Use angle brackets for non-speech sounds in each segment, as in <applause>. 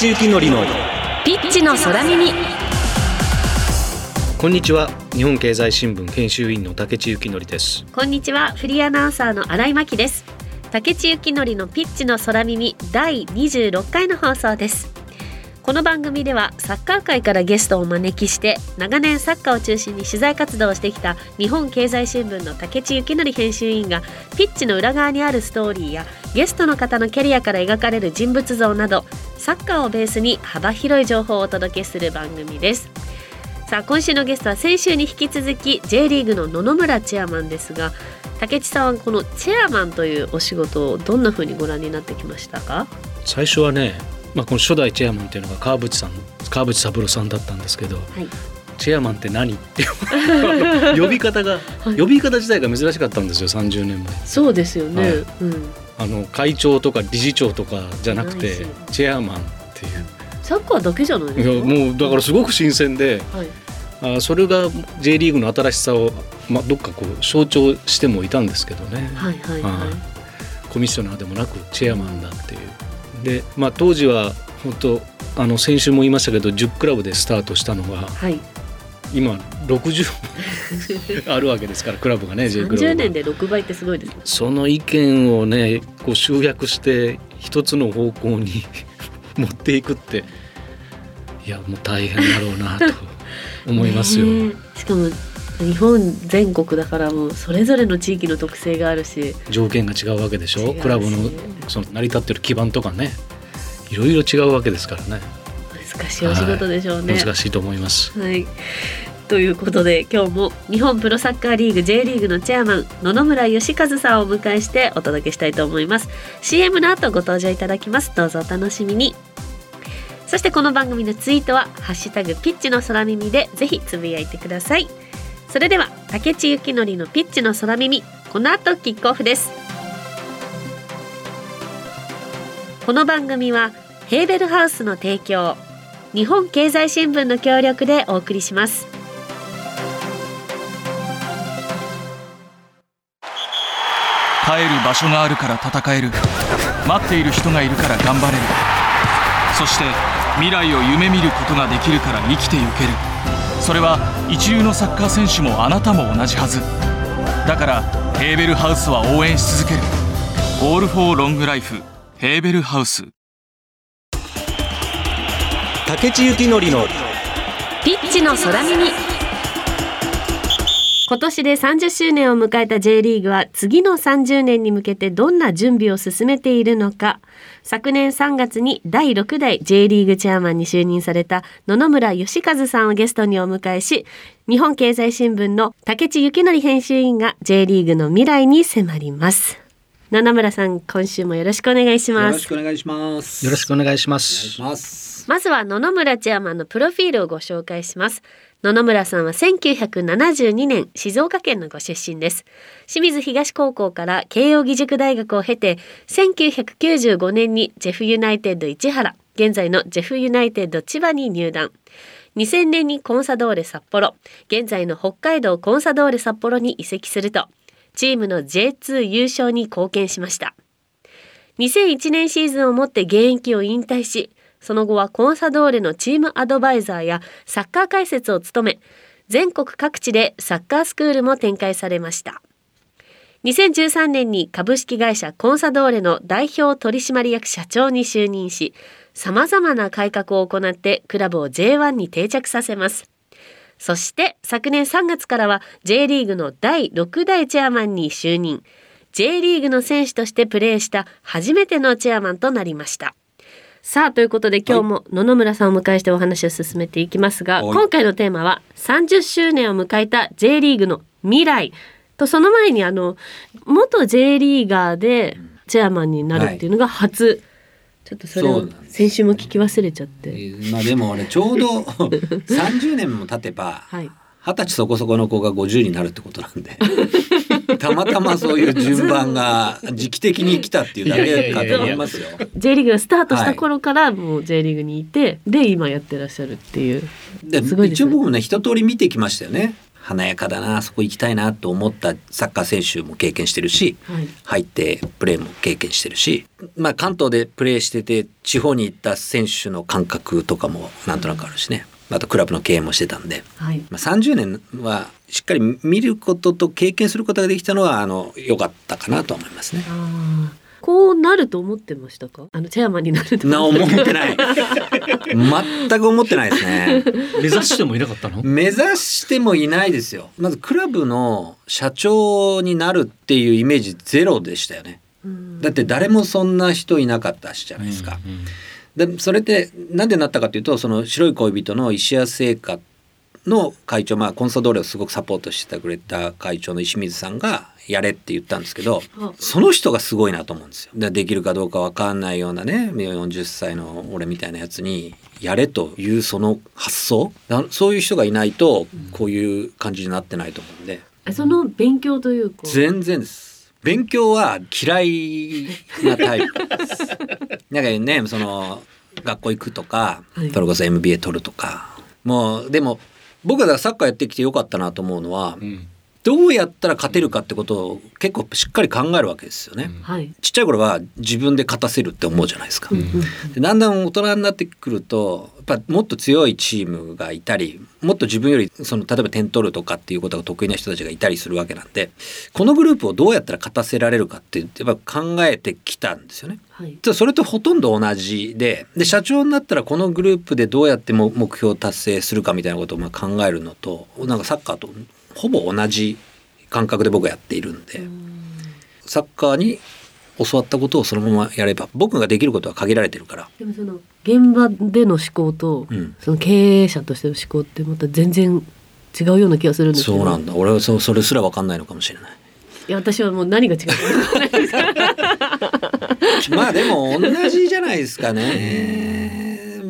地幸典のピッチの空耳。こんにちは。日本経済新聞編集員の竹地幸典です。こんにちは。フリーアナウンサーの新井真希です。竹地幸典のピッチの空耳。第26回の放送です。この番組ではサッカー界からゲストをお招きして長年サッカーを中心に取材活動をしてきた日本経済新聞の竹地幸典編集員がピッチの裏側にあるストーリーやゲストの方のキャリアから描かれる人物像などサッカーをベースに幅広い情報をお届けする番組です。さあ今週のゲストは先週に引き続き J リーグの野々村チェアマンですが竹地さんはこのチェアマンというお仕事をどんな風にご覧になってきましたか？最初はねまあ、この初代チェアマンっていうのが川淵さん川淵三郎さんだったんですけど、はい、チェアマンって何って <laughs> 呼び方が、<laughs> はい、呼び方自体が珍しかったんですよ30年前。そうですよね、はい、うん、あの会長とか理事長とかじゃなくてチェアマンっていう。サッカーだけじゃないですかいやもうだからすごく新鮮で、はい、あそれが J リーグの新しさを、まあ、どっかこう象徴してもいたんですけどね、はいはいはい、コミッショナーでもなくチェアマンだっていう。で、まあ、当時は本当あの先週も言いましたけど10クラブでスタートしたのが、はい、今60 <laughs> あるわけですからクラブがね J クラブ30年で6倍ってすごいです、ね、その意見をねこう集約して一つの方向に <laughs> 持っていくっていやもう大変だろうなと <laughs> 思いますよ。しかも日本全国だからもうそれぞれの地域の特性があるし。条件が違うわけでしょ？クラブのその成り立ってる基盤とかねいろいろ違うわけですからね。難しいお仕事でしょうね、はい、難しいと思います。はい。ということで今日も日本プロサッカーリーグ J リーグのチェアマン野々村義和さんをお迎えしてお届けしたいと思います。CM の後ご登場いただきます。どうぞお楽しみに。そしてこの番組のツイートはハッシュタグピッチの空耳でぜひつぶやいてください。それでは竹地幸典のピッチの空耳この後キックオフです。この番組はヘーベルハウスの提供日本経済新聞の協力でお送りします。帰る場所があるから戦える。待っている人がいるから頑張れる。そして未来を夢見ることができるから生きてゆける。それは一流のサッカー選手もあなたも同じはず。だからヘーベルハウスは応援し続ける「オール・フォー・ロング・ライフ」ヘーベルハウス。竹地幸典のピッチの空耳。今年で30周年を迎えた J リーグは次の30年に向けてどんな準備を進めているのか。昨年3月に第6代 J リーグチェアマンに就任された野々村義和さんをゲストにお迎えし日本経済新聞の竹地幸則編集員が J リーグの未来に迫ります。野々村さん今週もよろしくお願いします。よろしくお願いします。よろしくお願いします。まずは野々村チェアマンのプロフィールをご紹介します。野々村さんは1972年静岡県のご出身です。清水東高校から慶應義塾大学を経て1995年にジェフユナイテッド市原現在のジェフユナイテッド千葉に入団。2000年にコンサドーレ札幌現在の北海道コンサドーレ札幌に移籍するとチームの J2 優勝に貢献しました。2001年シーズンをもって現役を引退しその後はコンサドーレのチームアドバイザーやサッカー解説を務め全国各地でサッカースクールも展開されました。2013年に株式会社コンサドーレの代表取締役社長に就任し様々な改革を行ってクラブを J1 に定着させます。そして昨年3月からは J リーグの第6代チェアマンに就任。J リーグの選手としてプレーした初めてのチェアマンとなりました。さあということで今日も野々村さんをお迎えしてお話を進めていきますが、今回のテーマは30周年を迎えた J リーグの未来。とその前にあの元 J リーガーでチェアマンになるっていうのが初、はい、ちょっとそれを先週も聞き忘れちゃって。まあでも俺ちょうど <laughs> 30年も経てば、はい、二十歳そこそこの子が50になるってことなんでたまたまそういう順番が時期的に来たっていうだけかと思いますよ。J リーグがスタートした頃からもう J リーグにいて、で今やってらっしゃるっていう。で一応僕もね一通り見てきましたよね。華やかだなそこ行きたいなと思ったサッカー選手も経験してるし、はい、入ってプレーも経験してるし、まあ、関東でプレーしてて地方に行った選手の感覚とかもなんとなくあるしね。あとクラブの経営もしてたんで、はい、まあ、30年はしっかり見ることと経験することができたのはあの良かったかなと思いますね。こうなると思ってましたか？あのチェアマンになると思って。ない。<laughs> 全く思ってないですね。目指してもいなかったの？目指してもいないですよ。まずクラブの社長になるっていうイメージゼロでしたよね。だって誰もそんな人いなかったしじゃないですか、うんうん、でそれって何でなったかというとその白い恋人の石屋製菓の会長まあコンソドーレをすごくサポートしてくれた会長の石水さんがやれって言ったんですけどその人がすごいなと思うんですよ。でできるかどうか分かんないようなね40歳の俺みたいなやつにやれというその発想そういう人がいないとこういう感じになってないと思うんで。その勉強というか全然です。勉強は嫌いなタイプです。<laughs> なんかねその学校行くとか、はい、それこそ MBA 取るとかもうでも僕はサッカーやってきてよかったなと思うのは、うん、どうやったら勝てるかってことを結構しっかり考えるわけですよね。うん、ちっちゃい頃は自分で勝たせるって思うじゃないですか。うん、でだんだん大人になってくるとやっぱもっと強いチームがいたりもっと自分よりその例えば点取るとかっていうことが得意な人たちがいたりするわけなんでこのグループをどうやったら勝たせられるかってやっぱ考えてきたんですよね。はい、それとほとんど同じでで社長になったらこのグループでどうやっても目標を達成するかみたいなことをまあ考えるのとなんかサッカーとほぼ同じ感覚で僕はやっているんでサッカーに教わったことをそのままやれば僕ができることは限られてるから。でもその現場での思考と、うん、その経営者としての思考ってまた全然違うような気がするんですそうなんだ。俺はそそれすら分かんないのかもしれない。いや私はもう何が違う <laughs> まあでも同じじゃないですかね。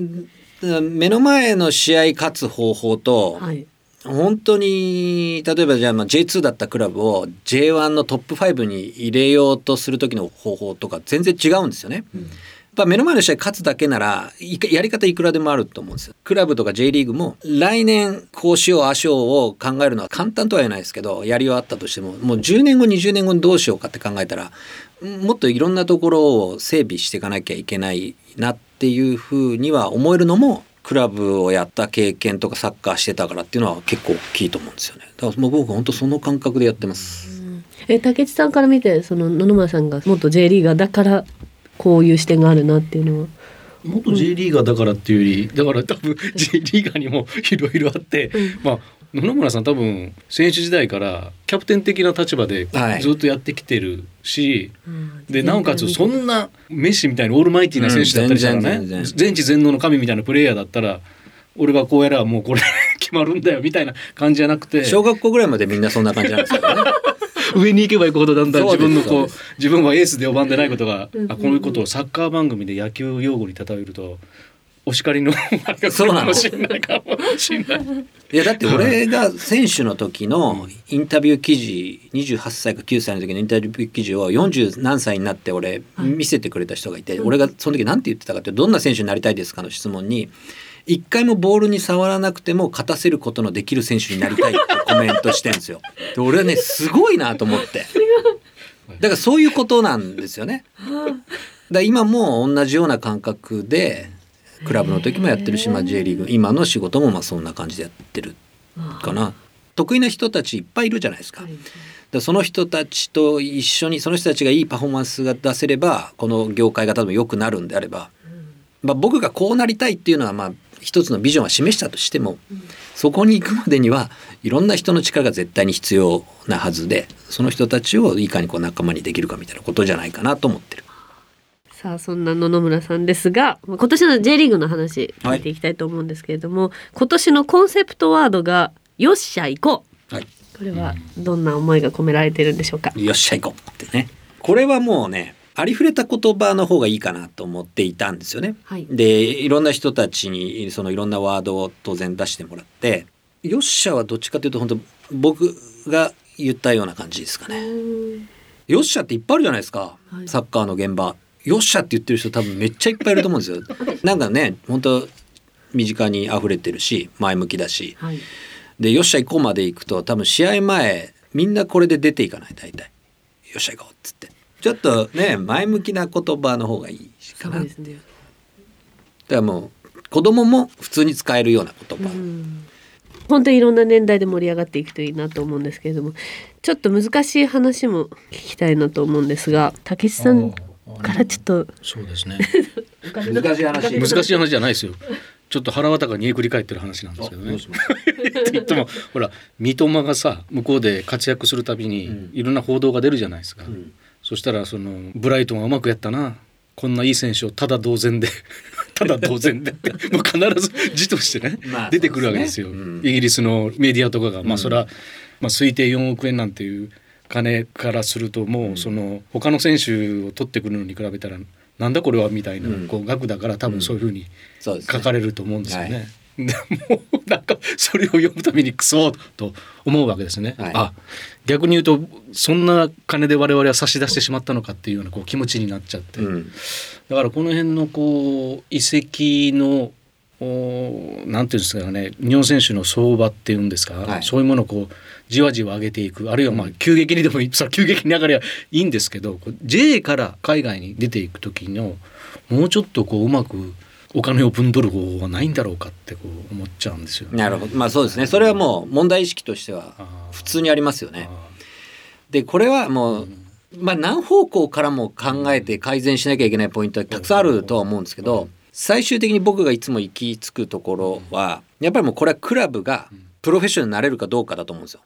<laughs> 目の前の試合勝つ方法と、はい、本当に例えばじゃあまあ J2 だったクラブを J1 のトップ5に入れようとする時の方法とか全然違うんですよね。うんやっぱ目の前の試合勝つだけならやり方いくらでもあると思うんですよ。クラブとか J リーグも来年こうしようああしようを考えるのは簡単とは言えないですけどやり終わったとしてももう10年後20年後にどうしようかって考えたらもっといろんなところを整備していかなきゃいけないなっていうふうには思えるのもクラブをやった経験とかサッカーしてたからっていうのは結構大きいと思うんですよね。だから僕本当その感覚でやってます。え竹内さんから見てその野々村さんが元 J リーガーだからこういう視点があるなっていうのは。元 J リーガーだからっていうよりだから多分 J リーガーにもいろいろあって、うん、まあ野々村さん多分選手時代からキャプテン的な立場でずっとやってきてるし、はい、でなおかつそんなメッシみたいなオールマイティーな選手だったりしたらね、うん、全知全能の神みたいなプレイヤーだったら俺がこうやらもうこれ <laughs> 決まるんだよみたいな感じじゃなくて小学校ぐらいまでみんなそんな感じなんですよね。<laughs> 上に行けば行くほどだんだん自分のこう自分はエースで呼ばんでないことが、あこういうことをサッカー番組で野球用語に例えるとお叱りの <laughs> そうなの？いやだって俺が選手の時のインタビュー記事28歳か9歳の時のインタビュー記事を40何歳になって俺見せてくれた人がいて、俺がその時何て言ってたかってどんな選手になりたいですかの質問に一回もボールに触らなくても勝たせることのできる選手になりたいってコメントしてんですよ。<laughs> で俺はねすごいなと思って。だからそういうことなんですよね。<laughs> だ今も同じような感覚でクラブの時もやってるし、まあ、J リーグ。今の仕事もまあそんな感じでやってるかな。得意な人たちいっぱいいるじゃないですか。だその人たちと一緒にその人たちがいいパフォーマンスが出せればこの業界が多分良くなるんであれば、まあ、僕がこうなりたいっていうのはまあ一つのビジョンは示したとしても、そこに行くまでにはいろんな人の力が絶対に必要なはずでその人たちをいかにこう仲間にできるかみたいなことじゃないかなと思ってる。さあそんな野々村さんですが今年の J リーグの話聞い。ていきたいと思うんですけれども、はい、今年のコンセプトワードが「よっしゃ行こう」はい、これはどんな思いが込められているんでしょうか、よっしゃ行こうってね。これはもうねありふれた言葉の方がいいかなと思っていたんですよね。はい、でいろんな人たちにそのいろんなワードを当然出してもらって「よっしゃ」はどっちかというと本当僕が言ったような感じですかね。よっしゃっていっぱいあるじゃないですか、はい、サッカーの現場。よっしゃって言ってる人多分めっちゃいっぱいいると思うんですよ。<laughs> なんかね本当身近に溢れてるし前向きだし、はい、でよっしゃ行こうまで行くと多分試合前みんなこれで出ていかない大体。よっしゃ行こうっつって。ちょっとね前向きな言葉の方がいいかな、ね、だからもう子供も普通に使えるような言葉、本当にいろんな年代で盛り上がっていくといいなと思うんですけれどもちょっと難しい話も聞きたいなと思うんですが武智さんからちょっとそうですね。難しい話。難しい話じゃないですよ。ちょっと腹渡が煮えくり返ってる話なんですけどね。って言ってもほら三笘がさ向こうで活躍するたびにいろんな報道が出るじゃないですか。うん、そしたらそのブライトンはうまくやったな。こんないい選手をただ同然で <laughs> ただ同然でって <laughs> もう必ず字としてねまあ、出てくるわけですよ、ね。うん、イギリスのメディアとかが、まあそれは、まあ、推定4億円なんていう金からするともうその他の選手を取ってくるのに比べたらなんだこれはみたいなこう額だから多分そういうふうに書かれると思うんですよね。でもなんかそれを読むためにクソと思うわけですね。はい、あ逆に言うとそんな金で我々は差し出してしまったのかっていうようなこう気持ちになっちゃって、うん、だからこの辺のこう遺跡のおなんていうんですかね日本選手の相場っていうんですか、はい、そういうものをこうじわじわ上げていく。あるいはまあ急激にでも <laughs> それ急激に上がりゃいいんですけど J から海外に出ていく時のもうちょっとこううまくお金を分取る方法はないんだろうかってこう思っちゃうんですよ、ね、なるほど。まあそうですね。それはもう問題意識としては普通にありますよね。でこれはもう、まあ、何方向からも考えて改善しなきゃいけないポイントはたくさんあるとは思うんですけど最終的に僕がいつも行き着くところはやっぱりもうこれはクラブがプロフェッショナルになれるかどうかだと思うんですよ。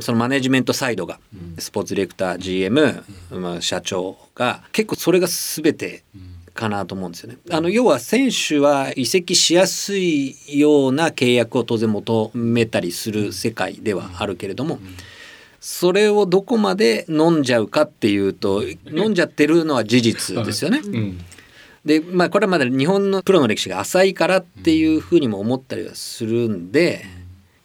そのマネジメントサイドが、スポーツディレクター GM、まあ、社長が結構それが全てかなと思うんですよね。あの要は選手は移籍しやすいような契約を当然求めたりする世界ではあるけれども。それをどこまで飲んじゃうかっていうと飲んじゃってるのは事実ですよね。でまあこれはまだ日本のプロの歴史が浅いからっていうふうにも思ったりはするんで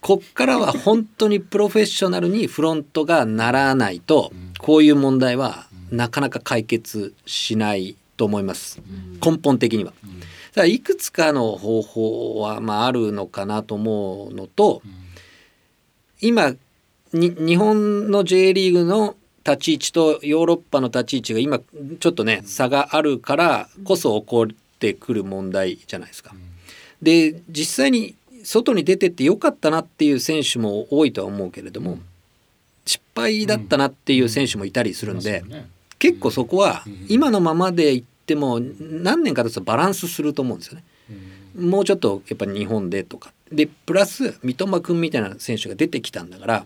こっからは本当にプロフェッショナルにフロントがならないとこういう問題はなかなか解決しないと思います。根本的には。だいくつかの方法はまああるのかなと思うのと今日本の J リーグの立ち位置とヨーロッパの立ち位置が今ちょっとね差があるからこそ起こってくる問題じゃないですか。で実際に外に出てってよかったなっていう選手も多いとは思うけれども失敗だったなっていう選手もいたりするんで、結構そこは今のままでいっても何年か経つとバランスすると思うんですよね。もうちょっとやっぱり日本でとか。でプラス三笘君みたいな選手が出てきたんだから、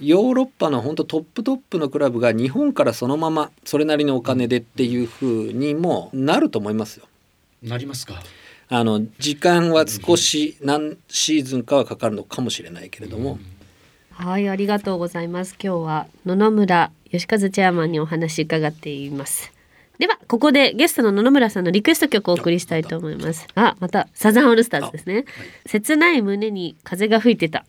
ヨーロッパの本当トップトップのクラブが日本からそのままそれなりのお金でっていうふうにもなると思いますよ。なりますか？あの時間は少し何シーズンかはかかるのかもしれないけれども。はいありがとうございます。今日は野々村吉和チェアマンにお話伺っています。ではここでゲストの野々村さんのリクエスト曲をお送りしたいと思います。あまたサザンオールスターズですね、はい、切ない胸に風が吹いてた。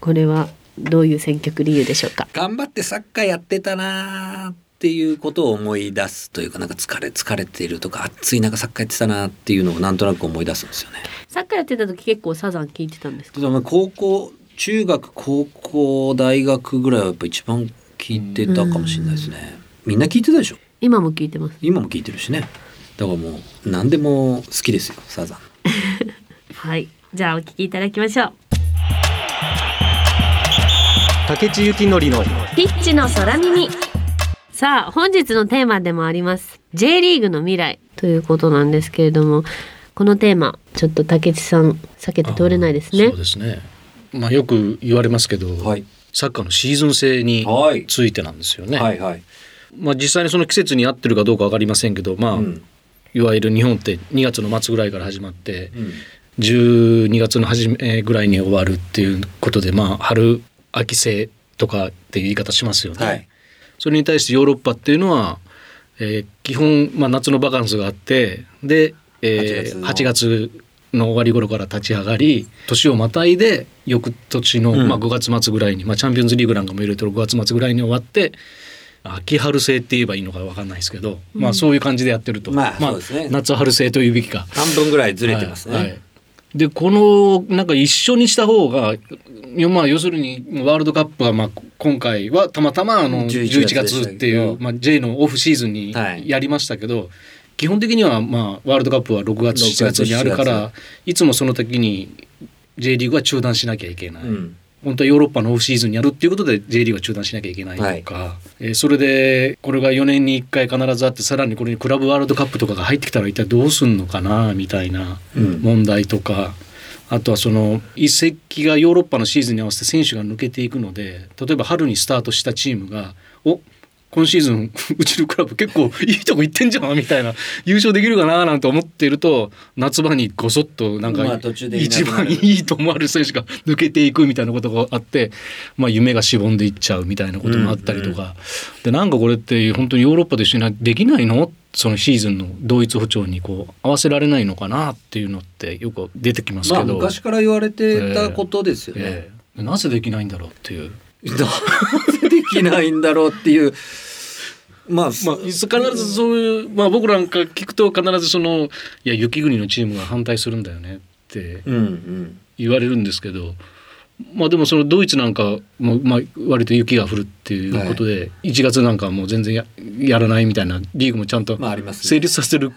これはどういう選曲理由でしょうか？頑張ってサッカーやってたなっていうことを思い出すというかなんか疲れ疲れているとか暑い中サッカーやってたなっていうのをなんとなく思い出すんですよね。サッカーやってた時結構サザン聞いてたんですか？高校中学高校大学ぐらいはやっぱ一番聞いてたかもしれないですね。みんな聞いてたでしょ？今も聞いてます。今も聞いてるしね。だからもう何でも好きですよサザン。<laughs> はい。じゃあお聞きいただきましょう竹地幸典のピッチの空耳。さあ本日のテーマでもあります。J リーグの未来。ということなんですけれどもこのテーマちょっと竹地さん避けて通れないですね。そうですね。まあ、よく言われますけど、はい、サッカーのシーズン制についてなんですよね。はいはい、まあ、実際にその季節に合ってるかどうか分かりませんけど、まあ、うん、いわゆる日本って2月の末ぐらいから始まって、うん、12月の初めぐらいに終わるっていうことで、まあ、春秋制とかっていう言い方しますよね。はい、それに対してヨーロッパっていうのは、えー、基本、まあ、夏のバカンスがあってで、えー、8月の終わり頃から立ち上がり年をまたいで翌年の、まあ、5月末ぐらいに、まあ、チャンピオンズリーグなんかも入れてる5月末ぐらいに終わって秋春制って言えばいいのか分かんないですけど、まあそういう感じでやってると、まあ、まあ夏春制というべきか。半分ぐらいずれてますね、はいはい、でこのなんか一緒にした方がまあ要するにワールドカップはまあ今回はたまたまあの11月っていうまあ J のオフシーズンにやりましたけど、はい、基本的にはまあワールドカップは6月7月にあるからいつもその時に J リーグは中断しなきゃいけない。うん本当はヨーロッパのオフシーズンにやるっていうことで J リーグは中断しなきゃいけないとか、はい、えー、それでこれが4年に1回必ずあってさらにこれにクラブワールドカップとかが入ってきたら一体どうすんのかなみたいな問題とか、うん、あとはその移籍がヨーロッパのシーズンに合わせて選手が抜けていくので例えば春にスタートしたチームがお今シーズンうちのクラブ結構いいとこ行ってんじゃんみたいな優勝できるかななんて思ってると夏場にごそっとなんか一番いいと思われる選手が抜けていくみたいなことがあって、まあ、夢がしぼんでいっちゃうみたいなこともあったりとか、でなんかこれって本当にヨーロッパで一緒にできないの？そのシーズンの同一歩調にこう合わせられないのかなっていうのってよく出てきますけど、まあ、昔から言われてたことですよね、えーえー、なぜできないんだろうっていう。<laughs> なぜできないんだろうっていうまあ、まあ、必ずそういう、まあ、僕なんか聞くと必ずその「いや雪国のチームが反対するんだよね」って言われるんですけど、まあでもそのドイツなんかも、まあ、割と雪が降るっていうことで、はい、1月なんかもう全然ややらないみたいなリーグもちゃんと成立させる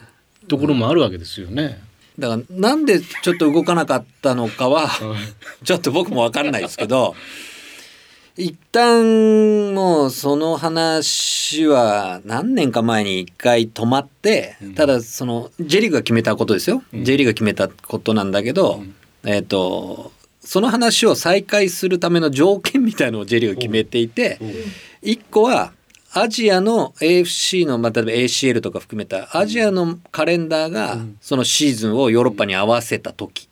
ところもあるわけですよね。だからなんでちょっと動かなかったのかはちょっと僕も分からないですけど一旦もうその話は何年か前に一回止まって、ただその J リーグが決めたことですよ、うん、J リーグが決めたことなんだけど、うん、えっ、ー、とその話を再開するための条件みたいのを J リーグが決めていて一個はアジアの AFC の、まあ、例えば ACL とか含めたアジアのカレンダーがそのシーズンをヨーロッパに合わせた時、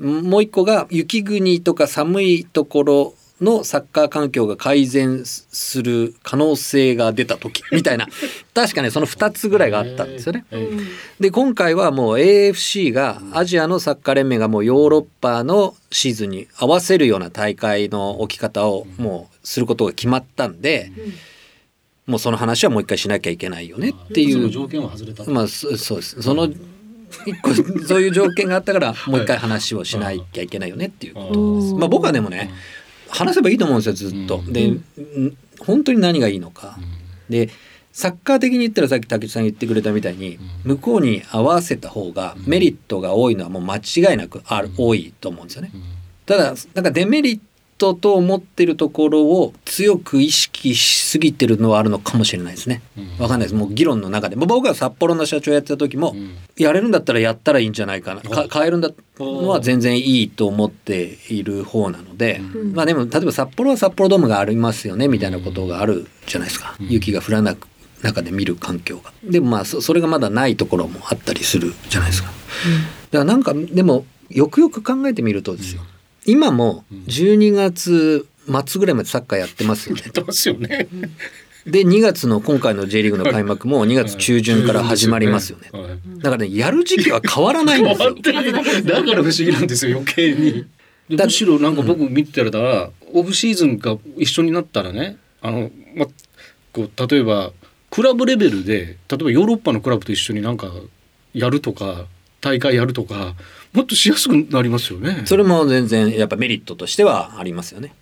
もう一個が雪国とか寒いところのサッカー環境が改善する可能性が出た時 <laughs> みたいな確かねその2つぐらいがあったんですよね。で今回はもう AFC がアジアのサッカー連盟がもうヨーロッパのシーズンに合わせるような大会の置き方をもうすることが決まったんで。もうその話はもう一回しなきゃいけないよねっていう。まあそうですその一個そういう条件があったからもう一回話をしなきゃいけないよねっていうことです。まあ僕はでもね話せばいいと思うんですよずっと。で本当に何がいいのか。でサッカー的に言ったらさっき竹内さん言ってくれたみたいに向こうに合わせた方がメリットが多いのはもう間違いなくある多いと思うんですよね。ただなんかデメリットと思ってるところを強く意識しすぎてるのはあるのかもしれないですね。わかんないです。もう議論の中で。僕が札幌の社長やってた時も、やれるんだったらやったらいいんじゃないかな。か変えるんだのは全然いいと思っている方なので、まあでも例えば札幌は札幌ドームがありますよねみたいなことがあるじゃないですか。雪が降らなく中で見る環境が。でもまあそれがまだないところもあったりするじゃないですか。だからなんかでもよくよく考えてみるとですよ。今も12月末ぐらいまでサッカーやってますよね。<laughs> やってますよね。で2月の今回の J リーグの開幕も2月中旬から始まりますよね。だからねやる時期は変わらないんですよ。<laughs> だから不思議なんですよ余計に。むしろなんか僕見てたら、オフシーズンが一緒になったらねあの、ま、こう例えばクラブレベルで例えばヨーロッパのクラブと一緒になんかやるとか大会やるとかもっとしやすくなりますよね。それも全然やっぱメリットとしてはありますよね。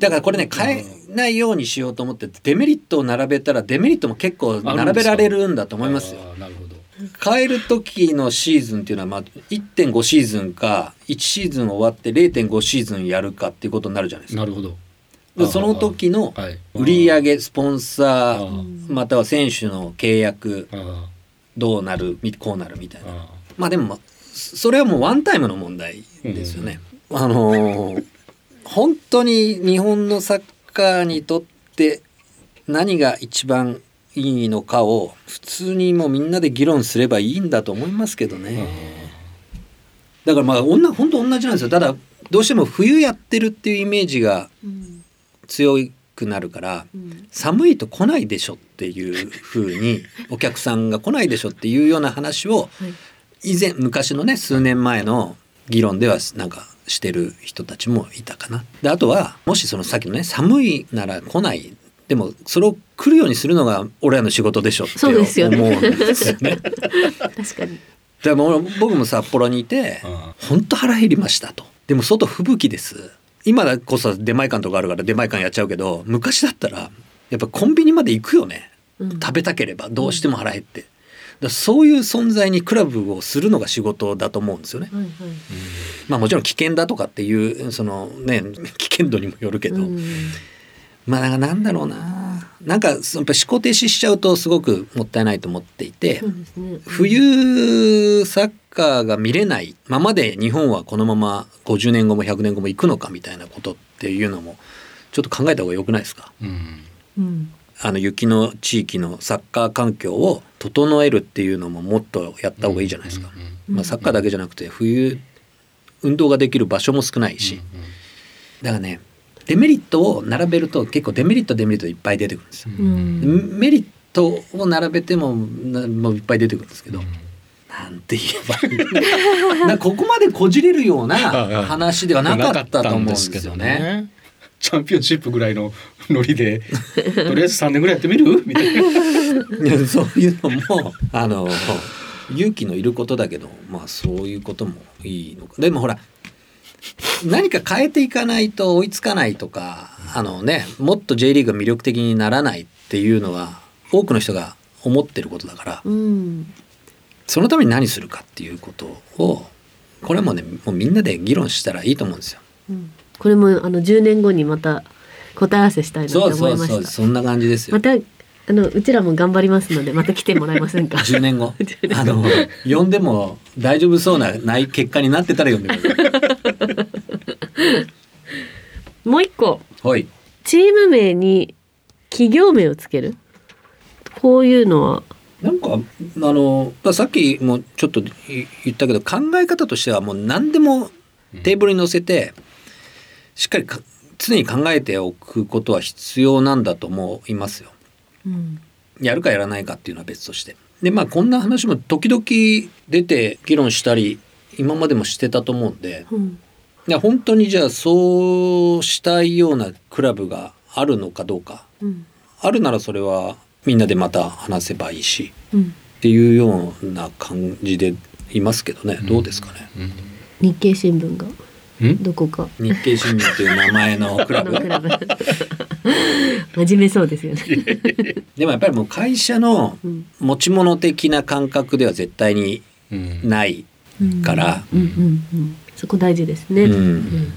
だからこれね変えないようにしようと思ってデメリットを並べたらデメリットも結構並べられるんだと思いますよ。なるほど。変える時のシーズンっていうのはまあ1.5シーズンか1シーズン終わって0.5シーズンやるかっていうことになるじゃないですか。なるほど。その時の売上スポンサーまたは選手の契約どうなるこうなるみたいな。まあでもそれはもうワンタイムの問題ですよね。うん、あの本当に日本のサッカーにとって何が一番いいのかを普通にもうみんなで議論すればいいんだと思いますけどね。だからまあ女本当同じなんですよ。ただどうしても冬やってるっていうイメージが強くなるから、うん、寒いと来ないでしょっていうふうにお客さんが来ないでしょっていうような話を以前昔のね数年前の議論ではなんかしてる人たちもいたかな。であとはもしそのさっきのね寒いなら来ない。でもそれを来るようにするのが俺らの仕事でしょって思うんですよね。<laughs> 確かに。でも僕も札幌にいて本当腹減りましたと。でも外吹雪です。今こそ出前館とかあるから出前館やっちゃうけど昔だったらやっぱコンビニまで行くよね、うん、食べたければどうしても腹減って、だそういう存在にクラブをするのが仕事だと思うんですよね。はいはい、まあもちろん危険だとかっていうそのね危険度にもよるけど、うん、まあなんだろうな。なんかやっぱ思考停止しちゃうとすごくもったいないと思っていて、ね、冬サッカーが見れないままで日本はこのまま50年後も100年後も行くのかみたいなことっていうのもちょっと考えた方がよくないですか、うん、あの雪の地域のサッカー環境を整えるっていうのももっとやった方がいいじゃないですか。まあ、サッカーだけじゃなくて冬運動ができる場所も少ないしだからねデメリットを並べると結構デメリットデメリットいっぱい出てくるんですよ。メリットを並べてももういっぱい出てくるんですけど。なんて言えばここまでこじれるような <laughs> 話ではなかったと思うんですけどね。チャンピオンシップぐらいのノリでとりあえず3年ぐらいやってみる？みたいな。そういうのもあの勇気のいることだけどまあそういうこともいいのか。でもほら何か変えていかないと追いつかないとかあのねもっと J リーグが魅力的にならないっていうのは多くの人が思ってることだから、うん、そのために何するかっていうことをこれもねもうみんなで議論したらいいと思うんですよ。うんこれもあの10年後にまた答え合わせしたいなと思いました。そうそうそんな感じですよ。またあのうちらも頑張りますのでまた来てもらえませんか？10年後？あの呼んでも大丈夫そうなない結果になってたら呼んでください。<laughs> もう一個。はい。チーム名に企業名をつける？こういうのは。なんかあのさっきもちょっと言ったけど考え方としてはもう何でもテーブルに載せて、しっかり常に考えておくことは必要なんだと思いますよ。うん、やるかやらないかっていうのは別として。でまあこんな話も時々出て議論したり今までもしてたと思うんで、うん、いや本当にじゃあそうしたいようなクラブがあるのかどうか、うん、あるならそれはみんなでまた話せばいいし、うん、っていうような感じでいますけどね、どうですかね。日経新聞がどこか。日経新聞という名前のクラブ？真面目そうですよね。<laughs> でもやっぱりもう会社の持ち物的な感覚では絶対にないから、そこ大事ですね、うん、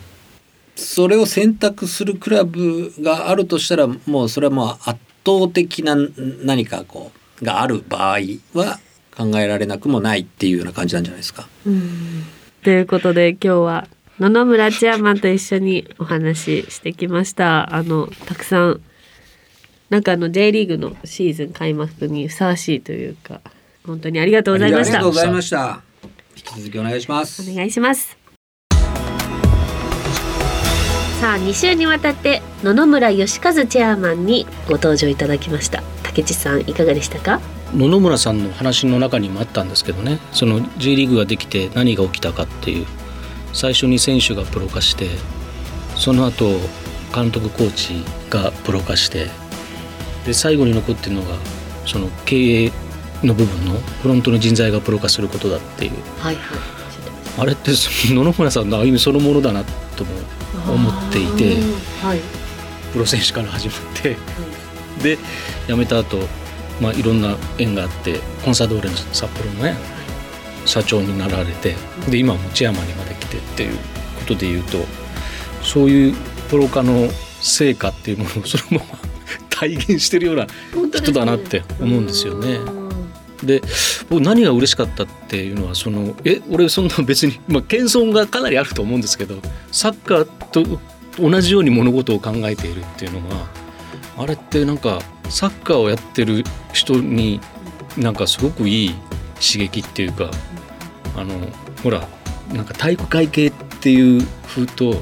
それを選択するクラブがあるとしたらもうそれはもう圧倒的な何かこうがある場合は考えられなくもないっていうような感じなんじゃないですか？うん、ということで今日は野々村チェアマンと一緒にお話ししてきました。あのたくさんなんかあの J リーグのシーズン開幕にふさわしいというか本当にありがとうございました。ありがとうございました。引き続きお願いします。お願いします。さあ2週にわたって野々村義和チェアマンにご登場いただきました。竹地さんいかがでしたか？野々村さんの話の中にもあったんですけどね。その J リーグができて何が起きたかっていう最初に選手がプロ化してその後監督コーチがプロ化してで最後に残ってるのがその経営の部分のフロントの人材がプロ化することだっていう、はいはい、あれって野々村さんの歩みそのものだなとも思っていて、はい、プロ選手から始まって、はい、で辞めた後、まあいろんな縁があってコンサドーレの札幌のね社長になられてで今もチェアマンにまで来てっていうことでいうとそういうプロ化の成果っていうものを <laughs> そのまま体現してるような人だなって思うんですよね。で僕何が嬉しかったっていうのはそのえ俺そんな別に、まあ、謙遜がかなりあると思うんですけどサッカーと同じように物事を考えているっていうのはあれってなんかサッカーをやってる人になんかすごくいい刺激っていうかあのほらなんか体育会系っていう風と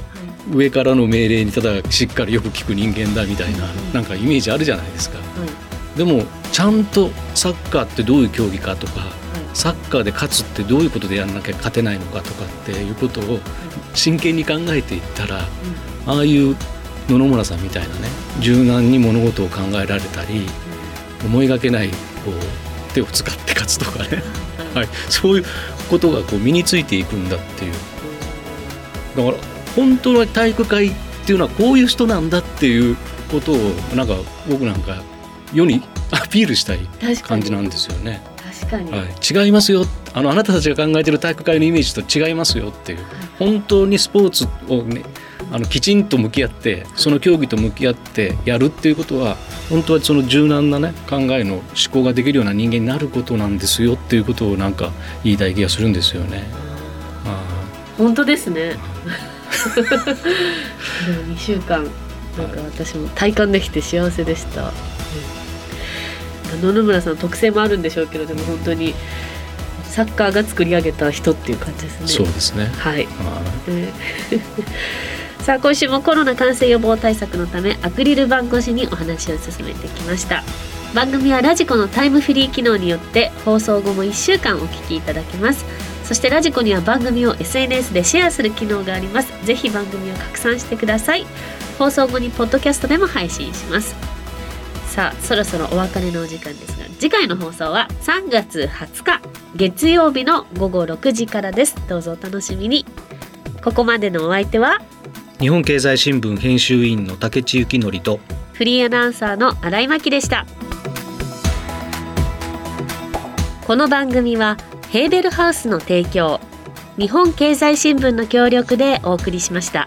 上からの命令にただしっかりよく聞く人間だみたいななんかイメージあるじゃないですか。でもちゃんとサッカーってどういう競技かとかサッカーで勝つってどういうことでやらなきゃ勝てないのかとかっていうことを真剣に考えていったらああいう野々村さんみたいなね柔軟に物事を考えられたり思いがけないこう手を使って勝つとかね。はい、そういうことがこう身についていくんだっていう。だから本当の体育会っていうのはこういう人なんだっていうことをなんか僕なんか世にアピールしたい感じなんですよね。確かに、はい、違いますよ。あのあなたたちが考えてる体育会のイメージと違いますよっていう、はい、本当にスポーツをねあのきちんと向き合ってその競技と向き合ってやるっていうことは本当はその柔軟なね考えの思考ができるような人間になることなんですよっていうことをなんか言いたい気がするんですよね。本当ですね。2週間なんか私も体感できて幸せでした。野々村さん特性もあるんでしょうけどでも本当にサッカーが作り上げた人っていう感じですね。そうですね。はい。さあ今週もコロナ感染予防対策のためアクリル板越しにお話を進めてきました。番組はラジコのタイムフリー機能によって放送後も1週間お聞きいただけます。そしてラジコには番組を SNS でシェアする機能があります。ぜひ番組を拡散してください。放送後にポッドキャストでも配信します。さあそろそろお別れのお時間ですが次回の放送は3月20日月曜日の午後6時からです。どうぞお楽しみに。ここまでのお相手は日本経済新聞編集委員の竹地幸則とフリーアナウンサーの新井真希でしたこの番組はヘーベルハウスの提供日本経済新聞の協力でお送りしました。